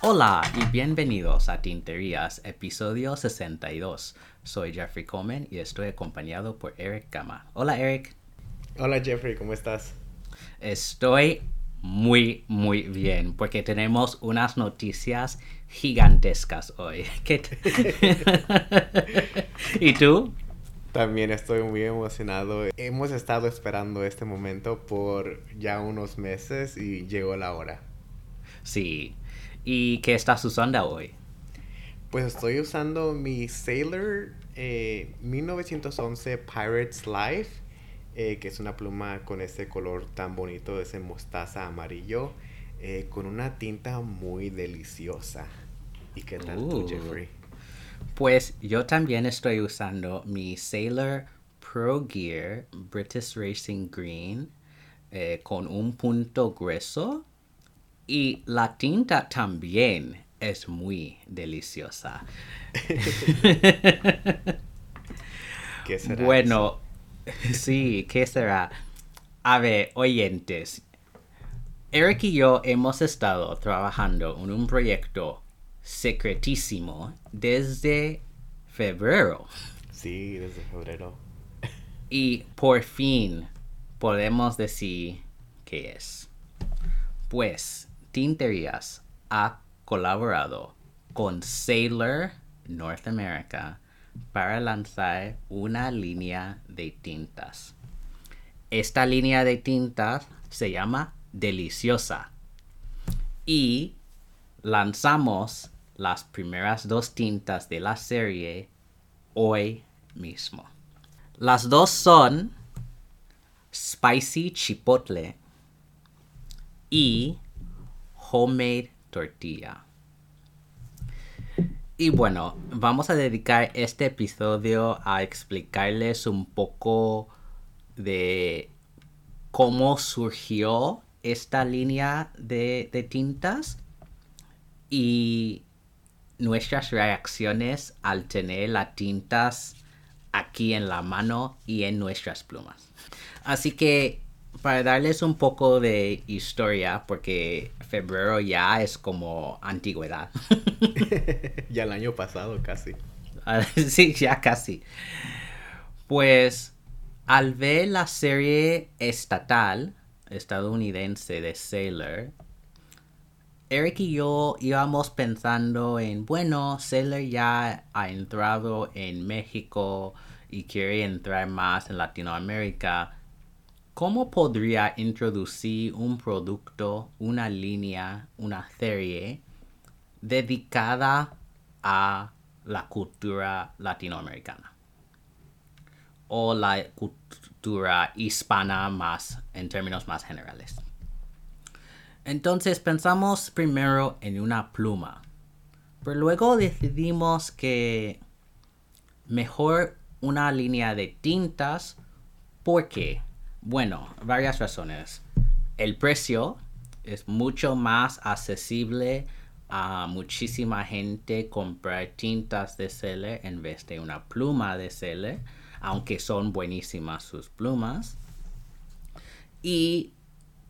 Hola y bienvenidos a Tinterías, episodio 62. Soy Jeffrey Coleman y estoy acompañado por Eric Gama. Hola Eric. Hola Jeffrey, ¿cómo estás? Estoy muy, muy bien porque tenemos unas noticias gigantescas hoy. ¿Y tú? También estoy muy emocionado. Hemos estado esperando este momento por ya unos meses y llegó la hora. Sí. ¿Y qué estás usando hoy? Pues estoy usando mi Sailor 1911 eh, Pirates Life, eh, que es una pluma con ese color tan bonito, ese mostaza amarillo, eh, con una tinta muy deliciosa. ¿Y qué tal tú, uh. Jeffrey? Pues yo también estoy usando mi Sailor Pro Gear British Racing Green con un punto grueso y la tinta también es muy deliciosa. ¿Qué será? Bueno, sí, ¿qué será? A ver, oyentes. Eric y yo hemos estado trabajando en un proyecto secretísimo desde febrero. Sí, desde febrero. Y por fin podemos decir qué es. Pues Tinterías ha colaborado con Sailor North America para lanzar una línea de tintas. Esta línea de tintas se llama Deliciosa y lanzamos las primeras dos tintas de la serie hoy mismo. Las dos son Spicy Chipotle y homemade tortilla. Y bueno, vamos a dedicar este episodio a explicarles un poco de cómo surgió esta línea de, de tintas y nuestras reacciones al tener las tintas aquí en la mano y en nuestras plumas. Así que para darles un poco de historia, porque febrero ya es como antigüedad. ya el año pasado casi. Sí, ya casi. Pues al ver la serie estatal estadounidense de Sailor, Eric y yo íbamos pensando en, bueno, Sailor ya ha entrado en México y quiere entrar más en Latinoamérica ¿Cómo podría introducir un producto, una línea, una serie dedicada a la cultura latinoamericana? O la cultura hispana más en términos más generales. Entonces pensamos primero en una pluma, pero luego decidimos que mejor una línea de tintas porque bueno, varias razones. El precio es mucho más accesible a muchísima gente comprar tintas de Seller en vez de una pluma de Seller, aunque son buenísimas sus plumas. Y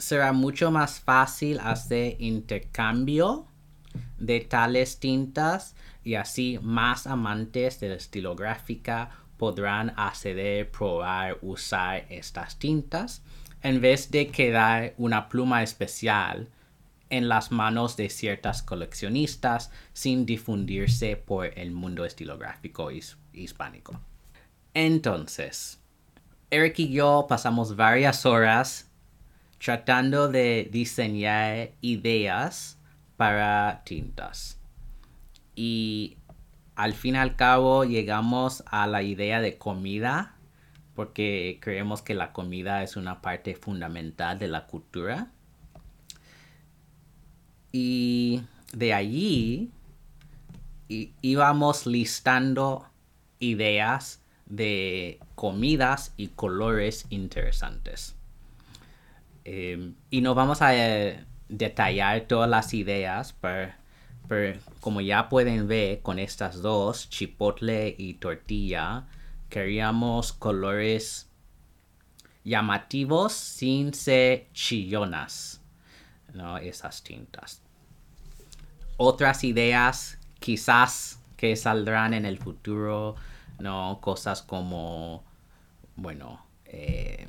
será mucho más fácil hacer intercambio de tales tintas y así más amantes de la estilográfica podrán acceder, probar, usar estas tintas en vez de quedar una pluma especial en las manos de ciertas coleccionistas sin difundirse por el mundo estilográfico hispánico. Entonces, Eric y yo pasamos varias horas tratando de diseñar ideas para tintas. Y al fin y al cabo llegamos a la idea de comida porque creemos que la comida es una parte fundamental de la cultura. Y de allí íbamos listando ideas de comidas y colores interesantes. Em, y no vamos a eh, detallar todas las ideas, pero como ya pueden ver con estas dos, chipotle y tortilla, queríamos colores llamativos sin ser chillonas, ¿no? Esas tintas. Otras ideas quizás que saldrán en el futuro, ¿no? Cosas como, bueno, eh,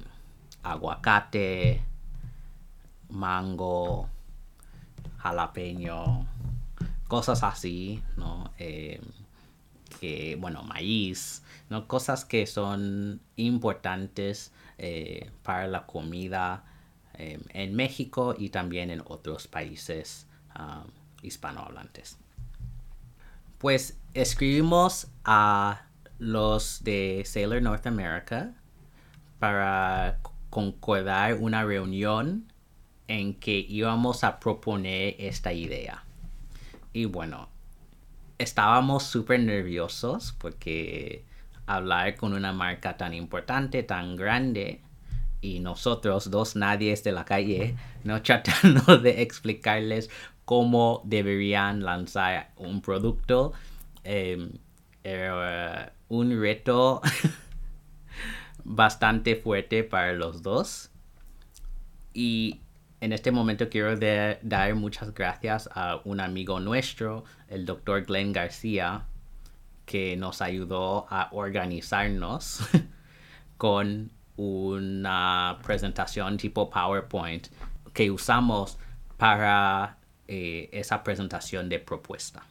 aguacate, mango, jalapeño, cosas así, ¿no? Eh, que, bueno, maíz, ¿no? Cosas que son importantes eh, para la comida eh, en México y también en otros países um, hispanohablantes. Pues escribimos a los de Sailor North America para concordar una reunión en que íbamos a proponer esta idea. Y bueno, estábamos súper nerviosos porque hablar con una marca tan importante, tan grande, y nosotros, dos nadies de la calle, no tratando de explicarles cómo deberían lanzar un producto, em, era un reto bastante fuerte para los dos. Y en este momento quiero dar muchas gracias a un amigo nuestro, el doctor Glenn García, que nos ayudó a organizarnos con una presentación tipo PowerPoint que usamos para eh, esa presentación de propuesta.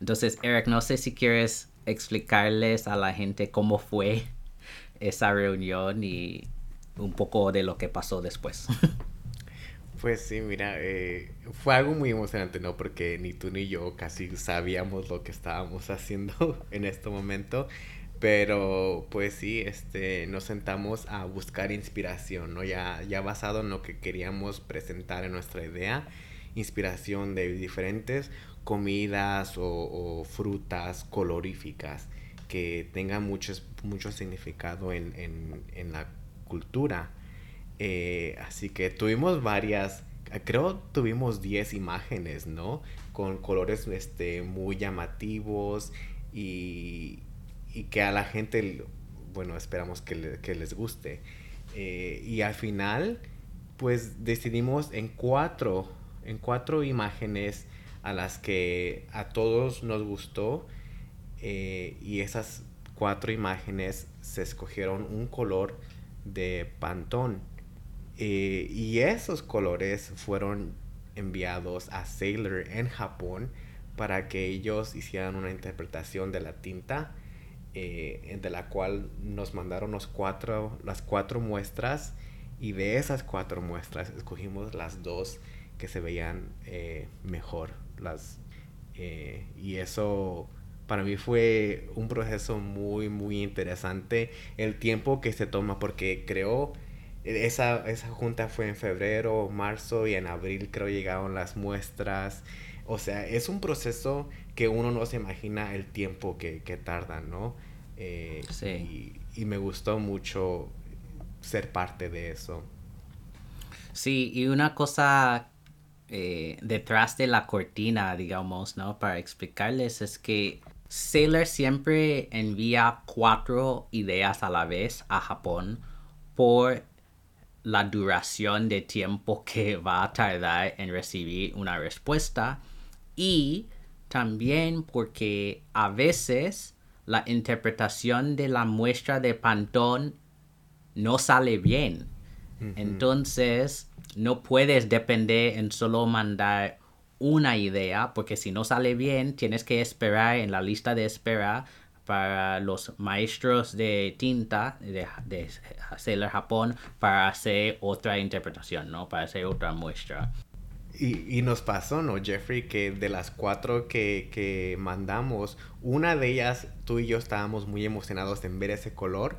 Entonces, Eric, no sé si quieres explicarles a la gente cómo fue esa reunión y un poco de lo que pasó después. Pues sí, mira, eh, fue algo muy emocionante, ¿no? Porque ni tú ni yo casi sabíamos lo que estábamos haciendo en este momento. Pero pues sí, este, nos sentamos a buscar inspiración, ¿no? Ya, ya basado en lo que queríamos presentar en nuestra idea, inspiración de diferentes comidas o, frutas coloríficas que tengan mucho, mucho significado en, en, en la cultura. Eh, así que tuvimos varias, creo tuvimos 10 imágenes, ¿no? Con colores este, muy llamativos y, y que a la gente, bueno, esperamos que, les guste. Eh, y al final, pues decidimos en cuatro, en cuatro imágenes a las que a todos nos gustó eh, y esas cuatro imágenes se escogieron un color de pantón eh, y esos colores fueron enviados a Sailor en Japón para que ellos hicieran una interpretación de la tinta, eh, de la cual nos mandaron los cuatro, las cuatro muestras y de esas cuatro muestras escogimos las dos que se veían eh, mejor. Las, y eso para mí fue un proceso muy, muy interesante. El tiempo que se toma, porque creo esa, esa junta fue en febrero, marzo y en abril creo llegaron las muestras. O sea, es un proceso que uno no se imagina el tiempo que, que tarda, ¿no? Eh, sí. Y, me gustó mucho ser parte de eso. Sí, y una cosa eh, detrás de la cortina, digamos, ¿no? Para explicarles es que Sailor siempre envía cuatro ideas a la vez a Japón por la duración de tiempo que va a tardar en recibir una respuesta y también porque a veces la interpretación de la muestra de Pantón no sale bien. Entonces, no puedes depender en solo mandar una idea, porque si no sale bien, tienes que esperar en la lista de espera para los maestros de tinta de, de Sailor Japón para hacer otra interpretación, ¿no? Para hacer otra muestra. Y, nos pasó, ¿no, Jeffrey? Que de las cuatro que, que, mandamos, una de ellas, tú y yo estábamos muy emocionados en ver ese color,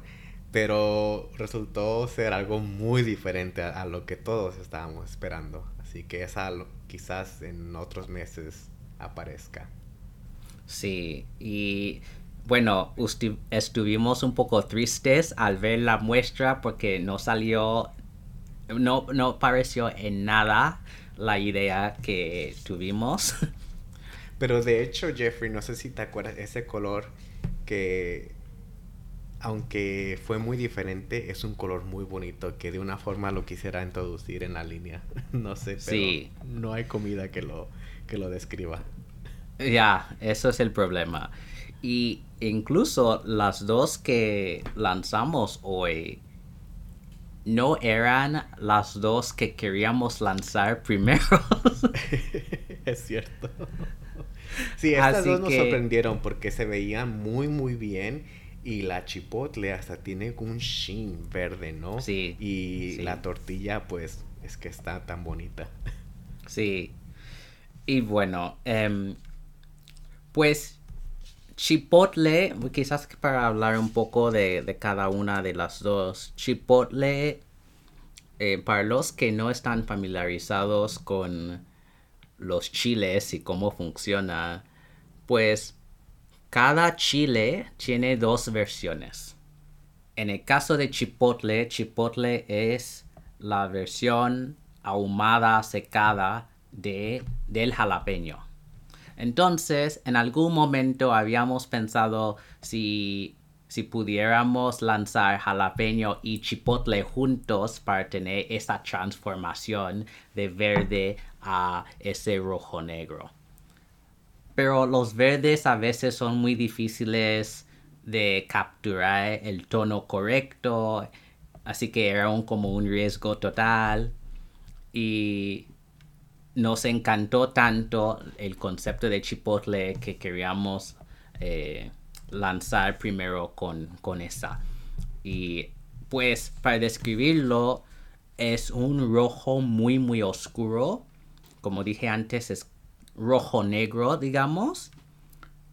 pero resultó ser algo muy diferente a, lo que todos estábamos esperando. Así que esa quizás en otros meses aparezca. Sí, y bueno, estuvimos un poco tristes al ver la muestra porque no salió, no, no pareció en nada la idea que tuvimos. Pero de hecho, Jeffrey, no sé si te acuerdas, ese color que aunque fue muy diferente, es un color muy bonito que de una forma lo quisiera introducir en la línea. no sé, pero Sí. no hay comida que lo, que lo describa. Ya, eso es el problema. Y incluso las dos que lanzamos hoy no eran las dos que queríamos lanzar primero. es cierto. Sí, estas Así dos nos que- sorprendieron porque se veían muy, muy bien. Y la chipotle hasta tiene un sheen verde, ¿no? Sí, Y sí. la tortilla, pues, es que está tan bonita. Sí. Y bueno, em, pues Chipotle, quizás para hablar un poco de, de cada una de las dos. Chipotle, eh, para los que no están familiarizados con los chiles y cómo funciona, pues cada chile tiene dos versiones. En el caso de chipotle, chipotle es la versión ahumada, secada de, del jalapeño. Entonces, en algún momento habíamos pensado si, si pudiéramos lanzar jalapeño y chipotle juntos para tener esa transformación de verde a ese rojo negro. Pero los verdes a veces son muy difíciles de capturar el tono correcto, así que era un, como un riesgo total. Y nos encantó tanto el concepto de chipotle que queríamos eh, lanzar primero con, con esa. Y pues para describirlo es un rojo muy muy oscuro. Como dije antes es rojo negro digamos.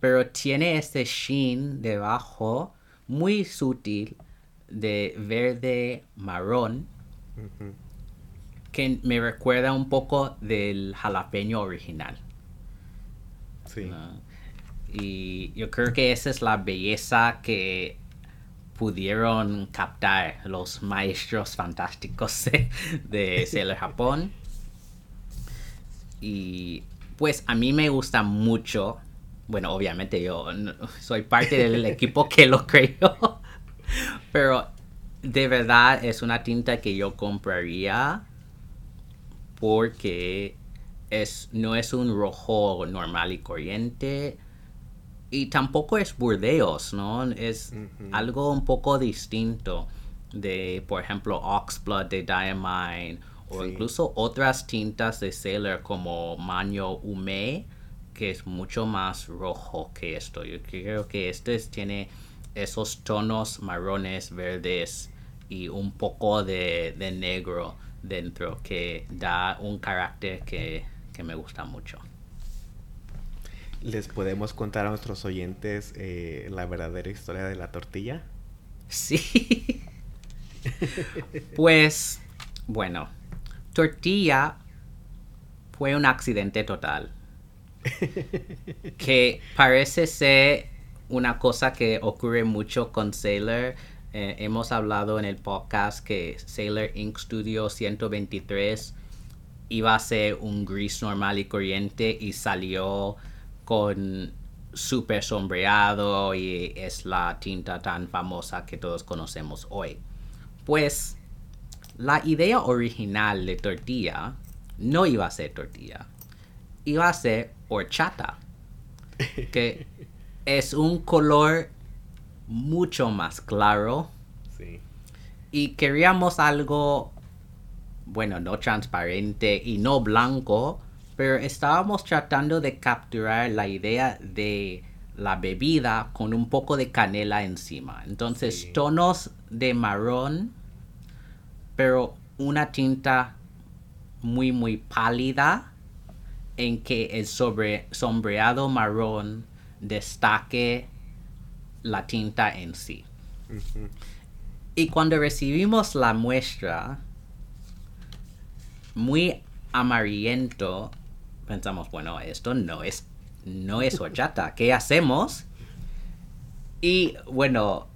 Pero tiene este sheen debajo muy sutil de verde marrón. Que me recuerda un poco del jalapeño original. Sí. ¿no? Y yo creo que esa es la belleza que pudieron captar los maestros fantásticos de, de Sailor Japón. Y pues a mí me gusta mucho. Bueno, obviamente yo soy parte del equipo que lo creó. Pero de verdad es una tinta que yo compraría porque es, no es un rojo normal y corriente y tampoco es burdeos, ¿no? Es algo un poco distinto de, por ejemplo, Oxblood de Diamine o Sí. incluso otras tintas de Sailor como Maño Ume, que es mucho más rojo que esto. Yo creo que este es- tiene esos tonos marrones, verdes y un poco de, de negro dentro que da un carácter que, que me gusta mucho. ¿Les podemos contar a nuestros oyentes eh, la verdadera historia de la tortilla? Sí. pues, bueno, tortilla fue un accidente total. Que parece ser una cosa que ocurre mucho con Sailor. Eh, hemos hablado en el podcast que Sailor Inc. Studio 123 iba a ser un gris normal y corriente y salió con super sombreado y es la tinta tan famosa que todos conocemos hoy. Pues la idea original de tortilla no iba a ser tortilla, iba a ser horchata, que es un color mucho más claro Sí. y queríamos algo, bueno, no transparente y no blanco, pero estábamos tratando de capturar la idea de la bebida con un poco de canela encima. Entonces, Sí. tonos de marrón, pero una tinta muy, muy pálida en que el sobre, sombreado marrón destaque la tinta en sí. Y cuando recibimos la muestra, muy amarillento, pensamos, bueno, esto no es, no es horchata, ¿qué hacemos? Y bueno,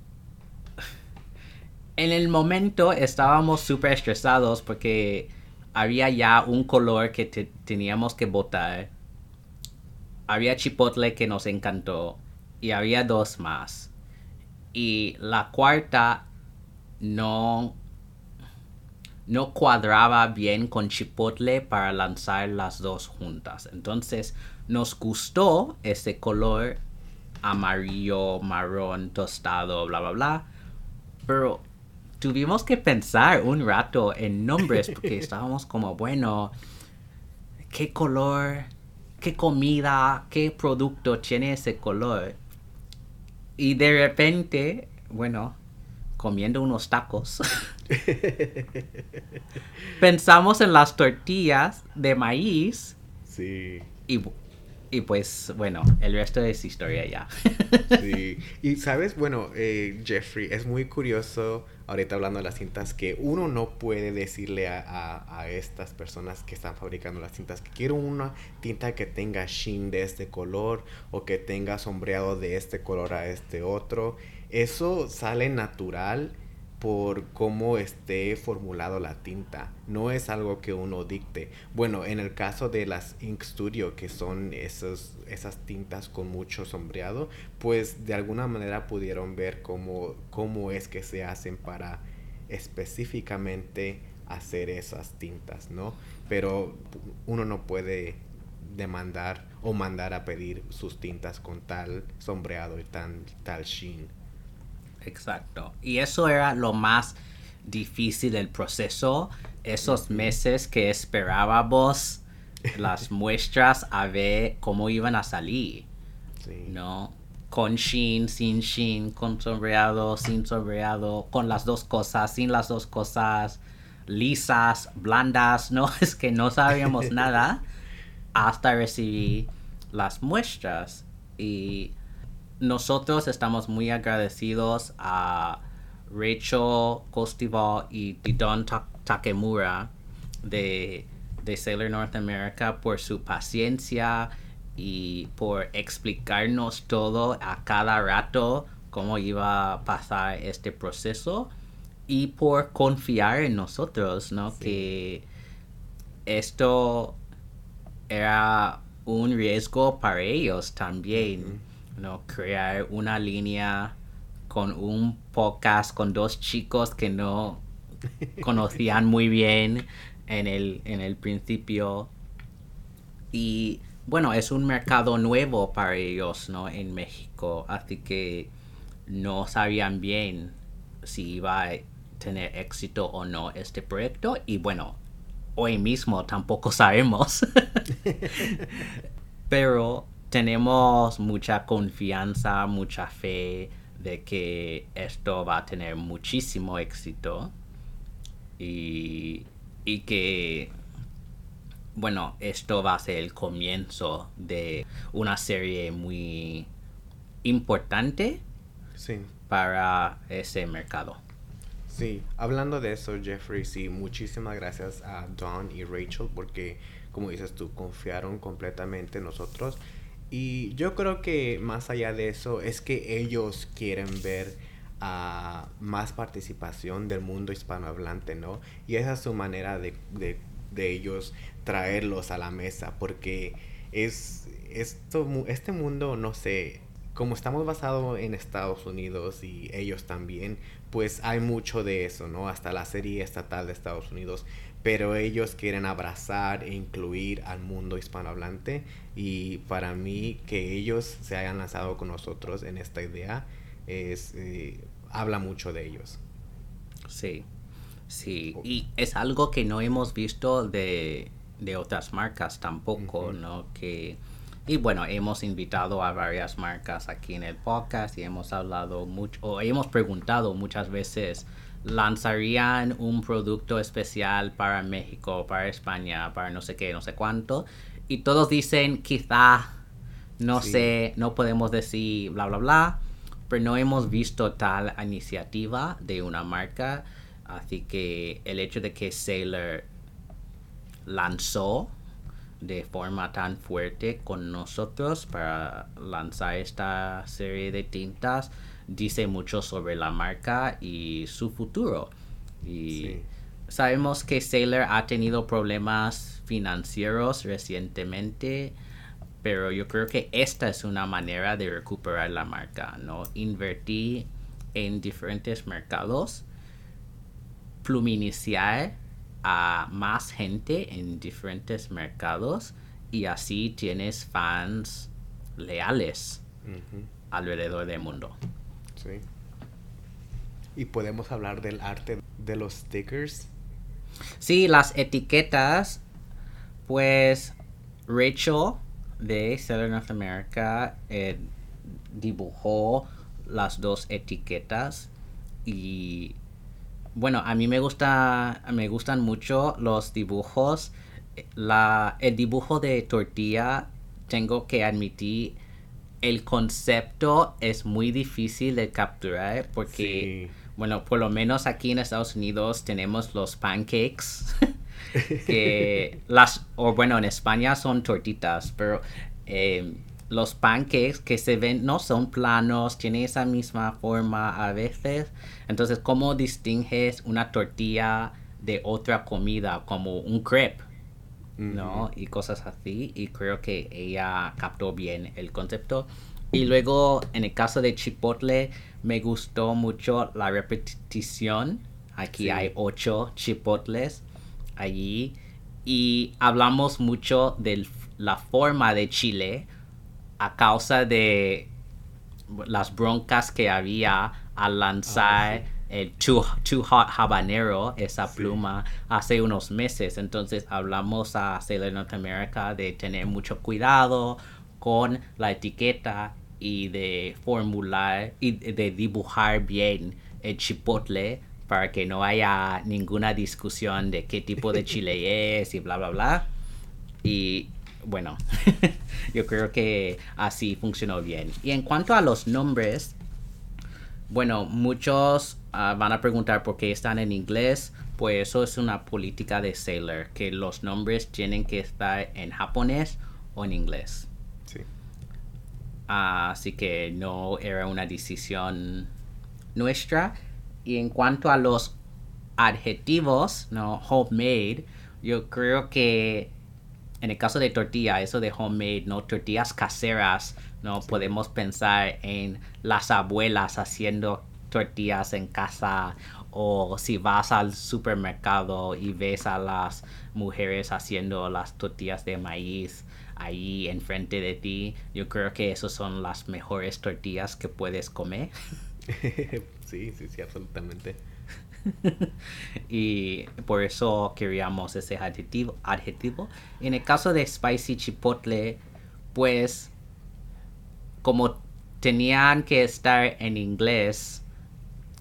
en el momento estábamos súper estresados porque había ya un color que te- teníamos que botar. Había chipotle que nos encantó y había dos más. Y la cuarta no, no cuadraba bien con Chipotle para lanzar las dos juntas. Entonces nos gustó ese color amarillo, marrón, tostado, bla, bla, bla. Pero tuvimos que pensar un rato en nombres porque estábamos como, bueno, ¿qué color, qué comida, qué producto tiene ese color? Y de repente, bueno, comiendo unos tacos, pensamos en las tortillas de maíz. Sí. Y, y pues, bueno, el resto es historia ya. sí. Y sabes, bueno, eh, Jeffrey, es muy curioso ahorita hablando de las cintas, que uno no puede decirle a, estas personas que están fabricando las cintas que quiero una tinta que tenga sheen de este color o que tenga sombreado de este color a este otro. Eso sale natural por cómo esté formulado la tinta. No es algo que uno dicte. Bueno, en el caso de las Ink Studio, que son esos, esas tintas con mucho sombreado, pues de alguna manera pudieron ver cómo, cómo es que se hacen para específicamente hacer esas tintas, ¿no? Pero uno no puede demandar o mandar a pedir sus tintas con tal sombreado y tal sheen. Exacto. Y eso era lo más difícil del proceso. Esos meses que esperábamos las muestras a ver cómo iban a salir. ¿No? Con sheen, sin sheen, con sombreado, sin sombreado, con las dos cosas, sin las dos cosas, lisas, blandas. No, es que no sabíamos nada hasta recibir las muestras. Y nosotros estamos muy agradecidos a Rachel Costival y Don Takemura de, de Sailor North America por su paciencia y por explicarnos todo a cada rato cómo iba a pasar este proceso y por confiar en nosotros, ¿no? Que esto era un riesgo para ellos también. ¿No? Crear una línea con un podcast con dos chicos que no conocían muy bien en el, en el principio. Y bueno, es un mercado nuevo para ellos, ¿no? En México. Así que no sabían bien si iba a tener éxito o no este proyecto. Y bueno, hoy mismo tampoco sabemos. Pero tenemos mucha confianza, mucha fe de que esto va a tener muchísimo éxito y, que, bueno, esto va a ser el comienzo de una serie muy importante para ese mercado. Sí, hablando de eso, Jeffrey, sí, muchísimas gracias a Don y Rachel porque, como dices tú, confiaron completamente en nosotros y yo creo que más allá de eso es que ellos quieren ver a más participación del mundo hispanohablante, ¿no? Y esa es su manera de, ellos traerlos a la mesa, porque es esto, este mundo, no sé, como estamos basados en Estados Unidos y ellos también, pues hay mucho de eso, ¿no? Hasta la serie estatal de Estados Unidos pero ellos quieren abrazar e incluir al mundo hispanohablante y para mí que ellos se hayan lanzado con nosotros en esta idea es eh, habla mucho de ellos. Sí, sí, y es algo que no hemos visto de, otras marcas tampoco, ¿no? Que, y bueno, hemos invitado a varias marcas aquí en el podcast y hemos hablado mucho, o hemos preguntado muchas veces lanzarían un producto especial para México, para España, para no sé qué, no sé cuánto. Y todos dicen quizá, no sé, no podemos decir bla, bla, bla. Pero no hemos visto tal iniciativa de una marca. Así que el hecho de que Sailor lanzó de forma tan fuerte con nosotros para lanzar esta serie de tintas dice mucho sobre la marca y su futuro. Y sabemos que Sailor ha tenido problemas financieros recientemente, pero yo creo que esta es una manera de recuperar la marca, ¿no? Invertir en diferentes mercados, pluminiciar a más gente en diferentes mercados y así tienes fans leales alrededor del mundo. Sí. Y podemos hablar del arte de los stickers. Sí, las etiquetas, pues Rachel de Sailor North America eh, dibujó las dos etiquetas y bueno, a mí me gusta, me gustan mucho los dibujos. La, el dibujo de tortilla, tengo que admitir, el concepto es muy difícil de capturar porque Sí. bueno, por lo menos aquí en Estados Unidos tenemos los pancakes. que las, o bueno, en España son tortitas, pero eh, los pancakes que se ven no son planos, tienen esa misma forma a veces. Entonces, ¿cómo distingues una tortilla de otra comida como un crepe? ¿no? Y cosas así. Y creo que ella captó bien el concepto. Y luego, en el caso de Chipotle, me gustó mucho la repetición. Aquí Sí. hay ocho chipotles allí. Y hablamos mucho de la forma de Chile a causa de las broncas que había al lanzar el Too, Too Hot Habanero, esa Sí. pluma, hace unos meses. Entonces hablamos a Sailor North America de tener mucho cuidado con la etiqueta y de formular y de dibujar bien el chipotle para que no haya ninguna discusión de qué tipo de chile es y bla bla bla. Y bueno, yo creo que así funcionó bien. Y en cuanto a los nombres, bueno, muchos ah, van a preguntar por qué están en inglés. Pues eso es una política de Sailor, que los nombres tienen que estar en japonés o en inglés. Sí. Así que no era una decisión nuestra. Y en cuanto a los adjetivos, no homemade, yo creo que en el caso de tortilla, eso de homemade, no tortillas caseras, no podemos pensar en las abuelas haciendo tortillas en casa o si vas al supermercado y ves a las mujeres haciendo las tortillas de maíz ahí enfrente de ti, yo creo que esas son las mejores tortillas que puedes comer. sí, sí, sí, absolutamente. y por eso queríamos ese adjetivo, adjetivo. En el caso de Spicy Chipotle, pues como tenían que estar en inglés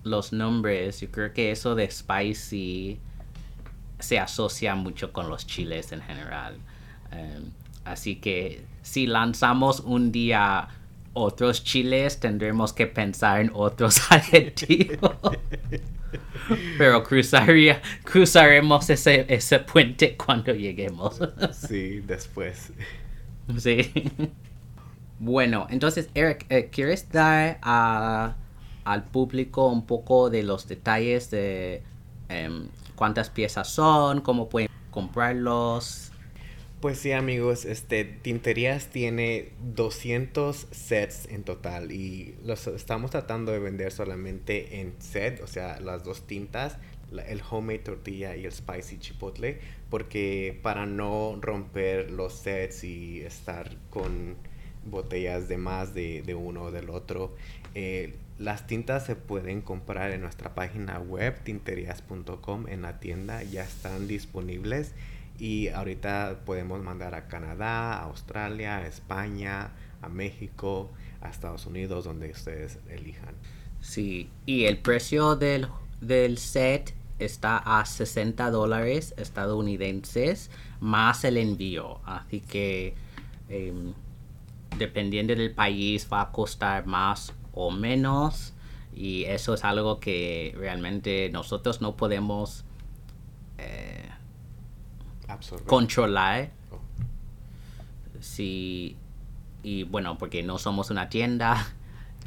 los nombres, yo creo que eso de Spicy se asocia mucho con los chiles en general. Um, así que si lanzamos un día otros chiles, tendremos que pensar en otros adjetivos. Pero cruzaría, cruzaremos ese, ese puente cuando lleguemos. Sí, después. sí. Bueno, entonces, Eric, eh, ¿quieres dar a, al público un poco de los detalles de em, cuántas piezas son, cómo pueden comprarlos? Pues sí, amigos, este Tinterías tiene 200 sets en total y los estamos tratando de vender solamente en set, o sea, las dos tintas, el homemade tortilla y el spicy chipotle, porque para no romper los sets y estar con botellas de más de, de uno o del otro, eh, las tintas se pueden comprar en nuestra página web tinterías.com en la tienda, ya están disponibles. Y ahorita podemos mandar a Canadá, a Australia, a España, a México, a Estados Unidos, donde ustedes elijan. Sí, y el precio del, del set está a 60 dólares estadounidenses más el envío. Así que em, dependiendo del país va a costar más o menos. Y eso es algo que realmente nosotros no podemos eh, Absorber. controlar. Oh, Sí, y bueno, porque no somos una tienda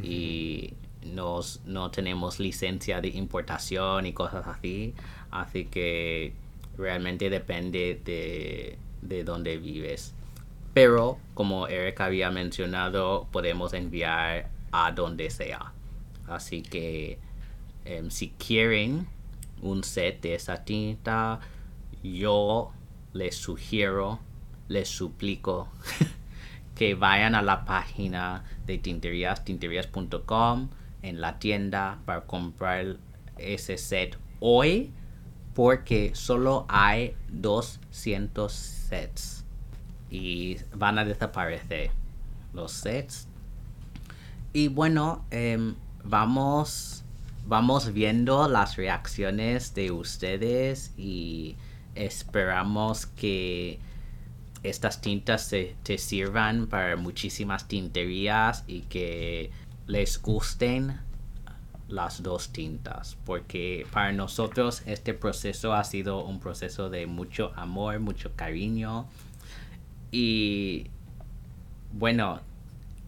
y nos, no tenemos licencia de importación y cosas así. Así que realmente depende de, de dónde vives. Pero, como Eric había mencionado, podemos enviar a donde sea. Así que em, si quieren un set de esa tinta, yo les sugiero, les suplico que vayan a la página de tinterías, tinterías.com en la tienda para comprar ese set hoy porque solo hay 200 sets y van a desaparecer los sets. Y bueno em, vamos vamos viendo las reacciones de ustedes y esperamos que estas tintas te sirvan para muchísimas tinterías y que les gusten las dos tintas porque para nosotros este proceso ha sido un proceso de mucho amor, mucho cariño y bueno,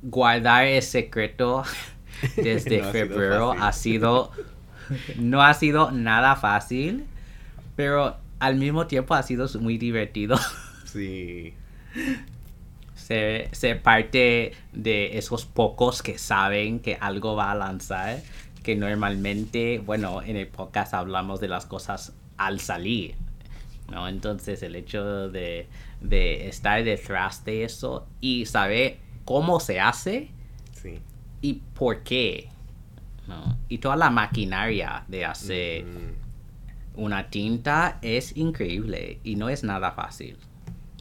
guardar el secreto desde febrero ha sido no ha sido nada fácil, pero al mismo tiempo ha sido muy divertido. Sí. Ser, ser, parte de esos pocos que saben que algo va a lanzar, que normalmente, bueno, en el podcast hablamos de las cosas al salir, ¿no? Entonces el hecho de, de estar detrás de eso y saber cómo se hace sí. y por qué, ¿no? Y toda la maquinaria de hacer una tinta es increíble y no es nada fácil.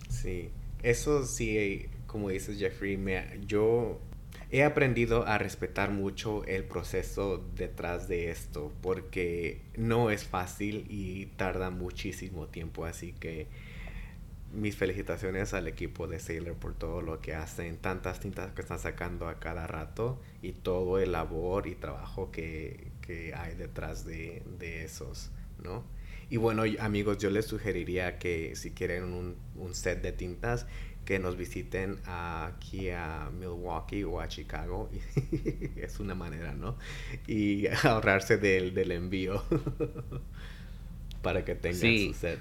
Sí, eso sí, como dices Jeffrey, me, yo he aprendido a respetar mucho el proceso detrás de esto porque no es fácil y tarda muchísimo tiempo, así que mis felicitaciones al equipo de Sailor por todo lo que hacen, tantas tintas que están sacando a cada rato y todo el labor y trabajo que, que hay detrás de, de esos, ¿no? Y bueno, amigos, yo les sugeriría que si quieren un, un set de tintas, que nos visiten aquí a Milwaukee o a Chicago. es una manera, ¿no? Y ahorrarse del, del envío para que tengan Sí. su set.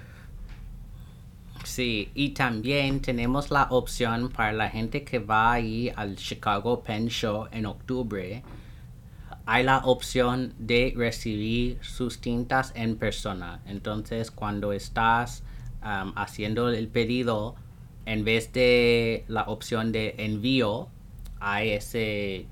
Sí, y también tenemos la opción para la gente que va ahí al Chicago Pen Show en octubre. Hay la opción de recibir sus tintas en persona. Entonces, cuando estás um, haciendo el pedido, en vez de la opción de envío, hay ese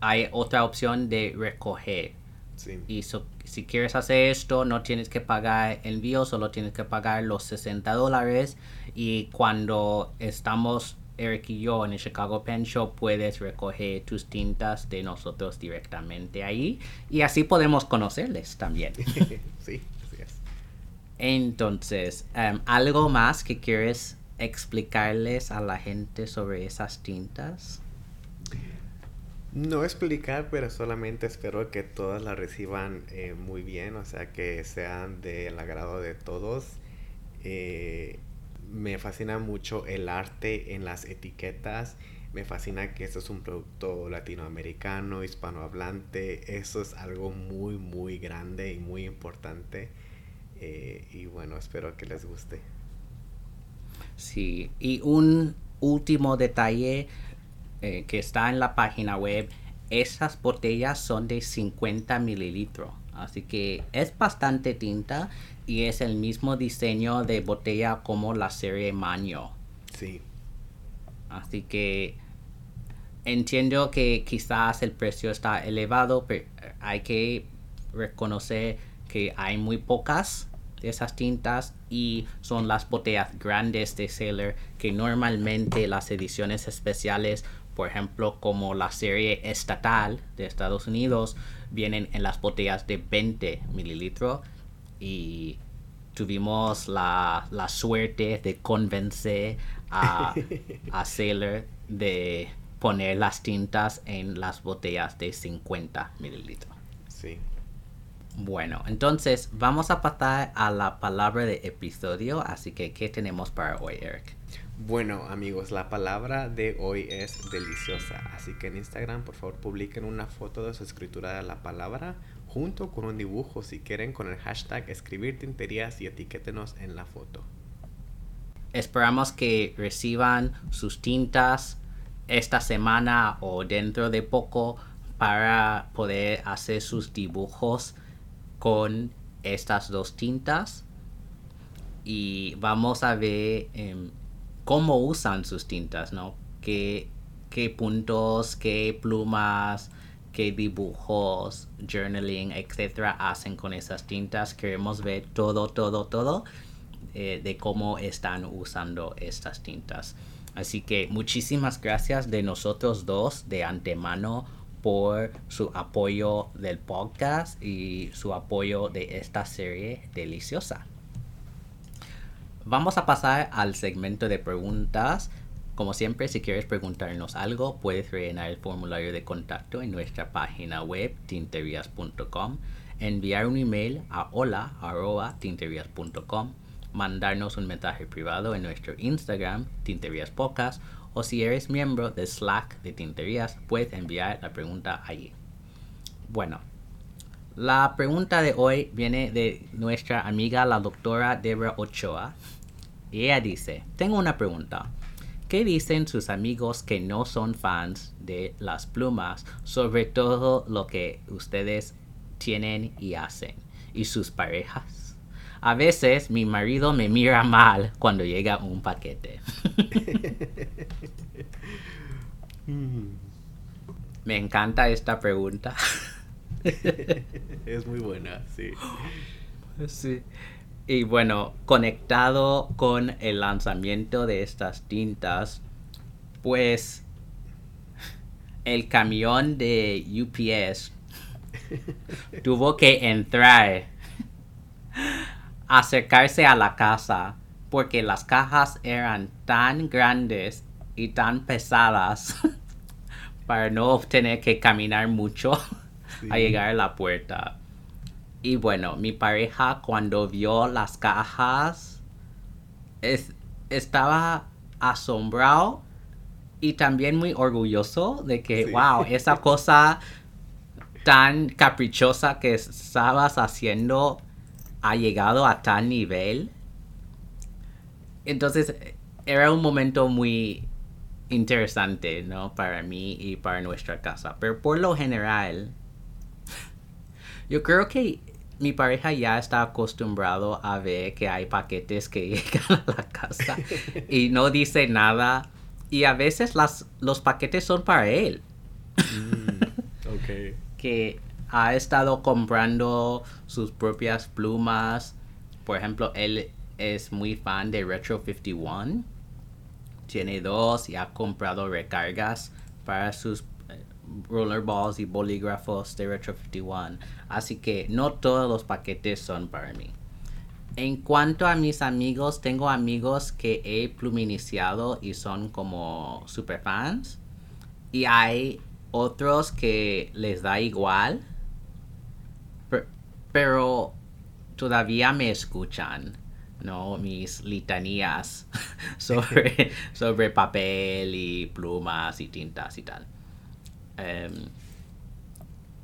hay otra opción de recoger. Sí. Y so- si quieres hacer esto, no tienes que pagar envío, solo tienes que pagar los 60 dólares. Y cuando estamos, Eric y yo, en el Chicago Pen Show, puedes recoger tus tintas de nosotros directamente ahí. Y así podemos conocerles también. sí, así es. Entonces, em, ¿algo más que quieres explicarles a la gente sobre esas tintas? No explicar, pero solamente espero que todas la reciban eh, muy bien, o sea, que sean del agrado de todos. Eh, me fascina mucho el arte en las etiquetas. Me fascina que esto es un producto latinoamericano, hispanohablante. Eso es algo muy, muy grande y muy importante. Eh, y bueno, espero que les guste. Sí, y un último detalle eh, que está en la página web, esas botellas son de 50 mililitros, así que es bastante tinta y es el mismo diseño de botella como la serie Maño. Sí, Así que entiendo que quizás el precio está elevado, pero hay que reconocer que hay muy pocas de esas tintas y son las botellas grandes de Sailor que normalmente las ediciones especiales, por ejemplo como la serie estatal de Estados Unidos, vienen en las botellas de 20 mililitros y tuvimos la, la suerte de convencer a, a Sailor de poner las tintas en las botellas de 50 mililitros. sí. Bueno, entonces vamos a pasar a la palabra de episodio, así que ¿qué tenemos para hoy, Eric? Bueno, amigos, la palabra de hoy es deliciosa. Así que en Instagram, por favor, publiquen una foto de su escritura de la palabra junto con un dibujo, si quieren, con el hashtag escribir tinterías y etiquétenos en la foto. Esperamos que reciban sus tintas esta semana o dentro de poco para poder hacer sus dibujos con estas dos tintas y vamos a ver em, cómo usan sus tintas, ¿no? Qué, qué puntos, qué plumas, qué dibujos, journaling, etcétera, hacen con esas tintas. Queremos ver todo, todo, todo eh, de cómo están usando estas tintas. Así que muchísimas gracias de nosotros dos de antemano por su apoyo del podcast y su apoyo de esta serie deliciosa. Vamos a pasar al segmento de preguntas. Como siempre, si quieres preguntarnos algo, puedes rellenar el formulario de contacto en nuestra página web tinterias.com, enviar un email a hola.tinterias.com, mandarnos un mensaje privado en nuestro Instagram, Tinterias Podcast, o si eres miembro de Slack de Tinterías, puedes enviar la pregunta allí. Bueno, la pregunta de hoy viene de nuestra amiga la doctora Debra Ochoa. Y ella dice, tengo una pregunta. ¿Qué dicen sus amigos que no son fans de las plumas sobre todo lo que ustedes tienen y hacen? ¿Y sus parejas? A veces mi marido me mira mal cuando llega un paquete. me encanta esta pregunta. es muy buena, sí. Sí. Y bueno, conectado con el lanzamiento de estas tintas, pues el camión de UPS tuvo que entrar, acercarse a la casa, porque las cajas eran tan grandes y tan pesadas para no tener que caminar mucho a llegar a la puerta. Y bueno, mi pareja cuando vio las cajas estaba asombrado y también muy orgulloso de que, wow, esa cosa tan caprichosa que estabas haciendo ha llegado a tal nivel. Entonces, era un momento muy interesante, ¿no? Para mí y para nuestra casa. Pero por lo general, yo creo que mi pareja ya está acostumbrado a ver que hay paquetes que llegan a la casa y no dice nada. Y a veces las, los paquetes son para él. Mm, que ha estado comprando sus propias plumas. Por ejemplo, él es muy fan de Retro 51. Tiene dos y ha comprado recargas para sus rollerballs y bolígrafos de Retro 51. Así que no todos los paquetes son para mí. En cuanto a mis amigos, tengo amigos que he pluminiciado y son como super fans. Y hay otros que les da igual. Pero todavía me escuchan. ¿no? Mis litanías sobre, sobre papel y plumas y tintas y tal. Em,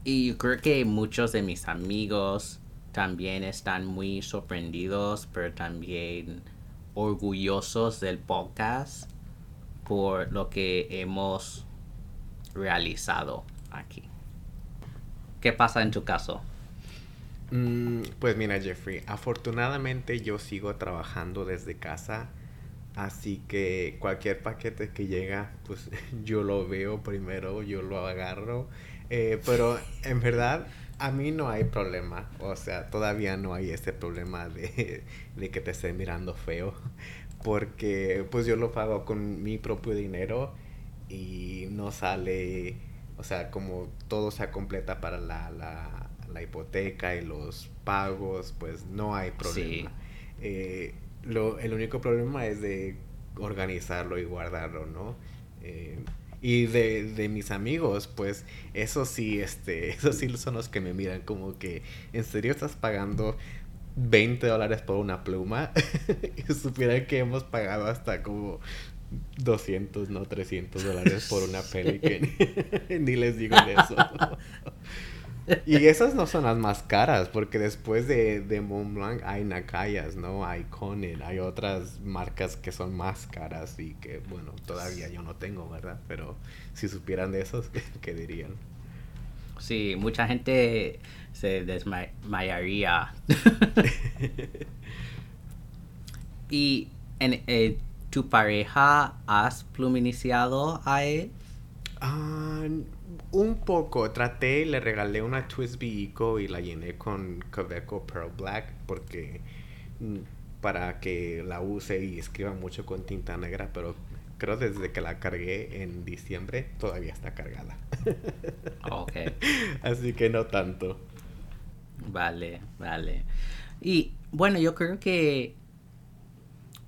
y creo que muchos de mis amigos también están muy sorprendidos, pero también orgullosos del podcast por lo que hemos realizado aquí. ¿Qué pasa en tu caso? Mm, pues mira, Jeffrey, afortunadamente yo sigo trabajando desde casa Así que cualquier paquete que llega, pues yo lo veo primero, yo lo agarro. Eh, pero en verdad, a mí no hay problema. O sea, todavía no hay ese problema de, de que te estén mirando feo. Porque pues yo lo pago con mi propio dinero y no sale, o sea, como todo se completa para la, la, la hipoteca y los pagos, pues no hay problema. Eh, lo, el único problema es de organizarlo y guardarlo, ¿no? Eh, y de, de, mis amigos, pues eso sí, este, esos sí son los que me miran como que, ¿en serio estás pagando 20 dólares por una pluma? y supieran que hemos pagado hasta como 200, no 300 dólares por una Pelican. Ni les digo eso. Y esas no son las más caras, porque después de, de Montblanc hay Nakayas, ¿no? Hay Conan, hay otras marcas que son más caras y que, bueno, todavía yo no tengo, ¿verdad? Pero si supieran de esos, ¿qué dirían? Sí, mucha gente se desmayaría. y en eh, tu pareja has pluminiciado a él? Ah, un poco. Traté, le regalé una Twisby Eco y la llené con Coveco Pearl Black porque mm, para que la use y escriba mucho con tinta negra, pero creo desde que la cargué en diciembre todavía está cargada. Ok. Así que no tanto. Vale, vale. Y bueno, yo creo que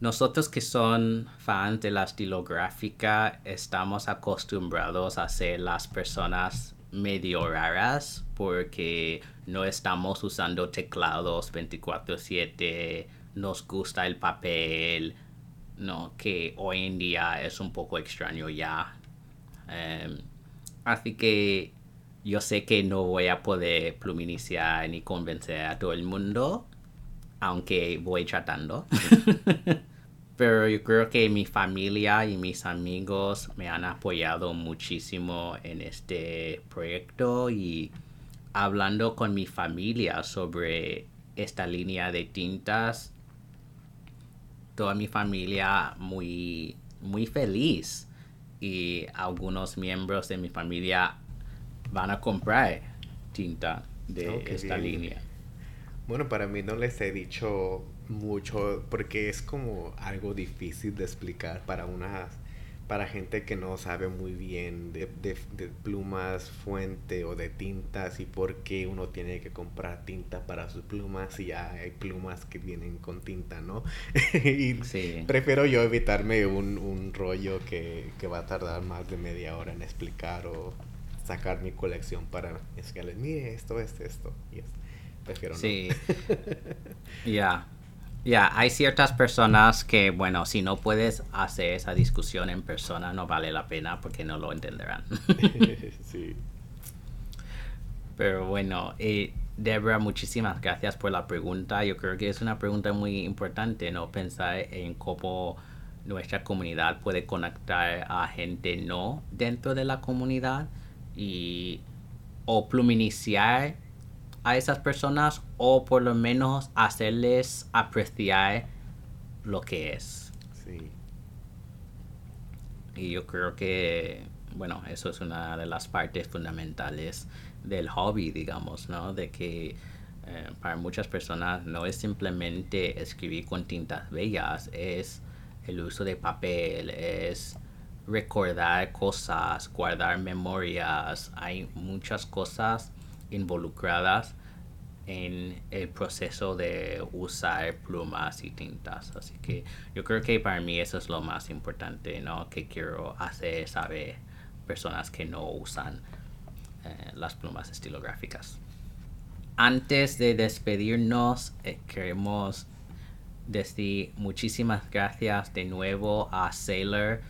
nosotros que son fans de la estilográfica estamos acostumbrados a ser las personas medio raras porque no estamos usando teclados 24/7, nos gusta el papel, no, que hoy en día es un poco extraño ya. Em, así que yo sé que no voy a poder pluminiciar ni convencer a todo el mundo, aunque voy tratando. Pero yo creo que mi familia y mis amigos me han apoyado muchísimo en este proyecto y hablando con mi familia sobre esta línea de tintas, toda mi familia muy, muy feliz y algunos miembros de mi familia van a comprar tinta de Oh, esta bien. línea. Bueno, para mí no les he dicho mucho porque es como algo difícil de explicar para una para gente que no sabe muy bien de, de- de plumas fuente o de tintas y por qué uno tiene que comprar tinta para sus plumas y ya hay plumas que vienen con tinta, ¿no? y Sí. prefiero yo evitarme un, un rollo que, que va a tardar más de media hora en explicar o sacar mi colección para enseñarles, mire, esto es esto. Y prefiero no. Sí. Ya. Ya, hay ciertas personas que, bueno, si no puedes hacer esa discusión en persona, no vale la pena porque no lo entenderán. sí. Pero bueno, eh, Debra, muchísimas gracias por la pregunta. Yo creo que es una pregunta muy importante, ¿no? Pensar en cómo nuestra comunidad puede conectar a gente no dentro de la comunidad y o pluminiciar a esas personas o por lo menos hacerles apreciar lo que es. Sí. Y yo creo que, bueno, eso es una de las partes fundamentales del hobby, digamos, ¿no? De que eh, para muchas personas no es simplemente escribir con tintas bellas, es el uso de papel, es recordar cosas, guardar memorias, hay muchas cosas involucradas en el proceso de usar plumas y tintas. Así que yo creo que para mí eso es lo más importante, ¿no? Que quiero hacer saber personas que no usan eh, las plumas estilográficas. Antes de despedirnos, eh, queremos decir muchísimas gracias de nuevo a Sailor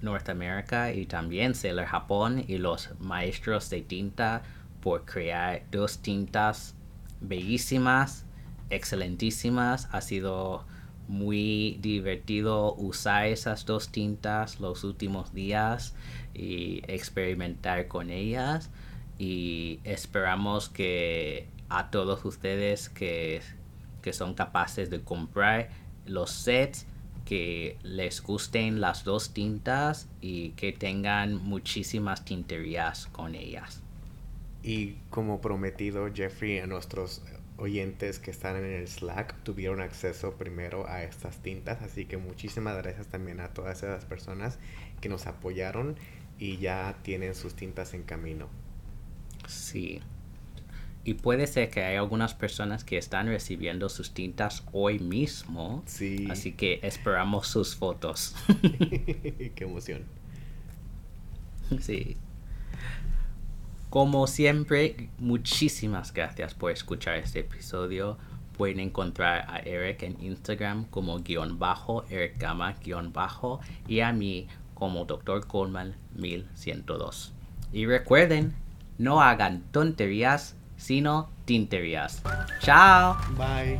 Norteamérica y también Sailor Japón y los maestros de tinta por crear dos tintas bellísimas, excelentísimas. Ha sido muy divertido usar esas dos tintas los últimos días y experimentar con ellas. Y esperamos que a todos ustedes que, que son capaces de comprar los sets que les gusten las dos tintas y que tengan muchísimas tinterías con ellas. Y como prometido, Jeffrey, a nuestros oyentes que están en el Slack tuvieron acceso primero a estas tintas, así que muchísimas gracias también a todas esas personas que nos apoyaron y ya tienen sus tintas en camino. Sí. Y puede ser que hay algunas personas que están recibiendo sus tintas hoy mismo. Sí. Así que esperamos sus fotos. Qué emoción. sí. Como siempre, muchísimas gracias por escuchar este episodio. Pueden encontrar a Eric en Instagram como guion bajo, Eric Gama guion bajo y a mí como Dr. Coleman 1102. Y recuerden, no hagan tonterías, sino tinterías. ¡Chao! Bye.